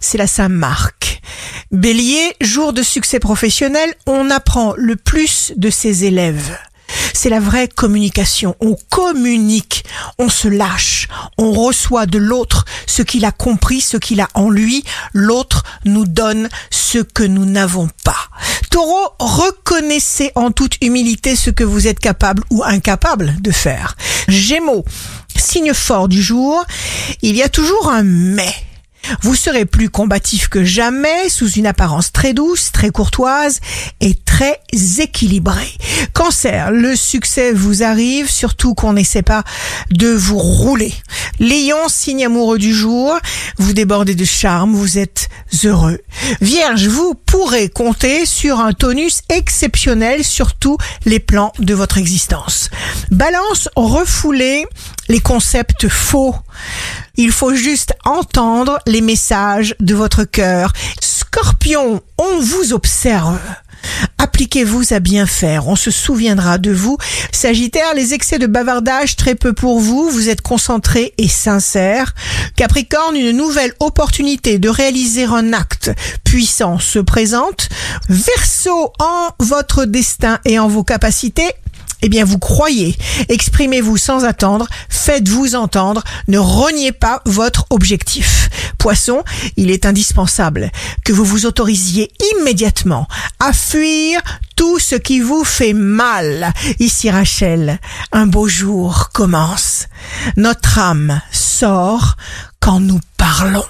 c'est la Saint-Marc. Bélier, jour de succès professionnel, on apprend le plus de ses élèves. C'est la vraie communication. On communique, on se lâche, on reçoit de l'autre ce qu'il a compris, ce qu'il a en lui. L'autre nous donne ce que nous n'avons pas. Taureau, reconnaissez en toute humilité ce que vous êtes capable ou incapable de faire. Gémeaux, signe fort du jour, il y a toujours un mais. Vous serez plus combatif que jamais, sous une apparence très douce, très courtoise et très équilibrée. Cancer, le succès vous arrive, surtout qu'on n'essaie pas de vous rouler. Lion, signe amoureux du jour, vous débordez de charme, vous êtes heureux. Vierge, vous pourrez compter sur un tonus exceptionnel sur tous les plans de votre existence. Balance, refoulez les concepts faux. Il faut juste entendre les messages de votre cœur. Scorpion, on vous observe. Appliquez-vous à bien faire, on se souviendra de vous. Sagittaire, les excès de bavardage, très peu pour vous, vous êtes concentré et sincère. Capricorne, une nouvelle opportunité de réaliser un acte puissant se présente. Verseau, en votre destin et en vos capacités, eh bien vous croyez. Exprimez-vous sans attendre, faites-vous entendre, ne reniez pas votre objectif. Poisson, il est indispensable que vous vous autorisiez immédiatement à fuir tout ce qui vous fait mal. Ici Rachel, un beau jour commence. Notre âme sort quand nous parlons.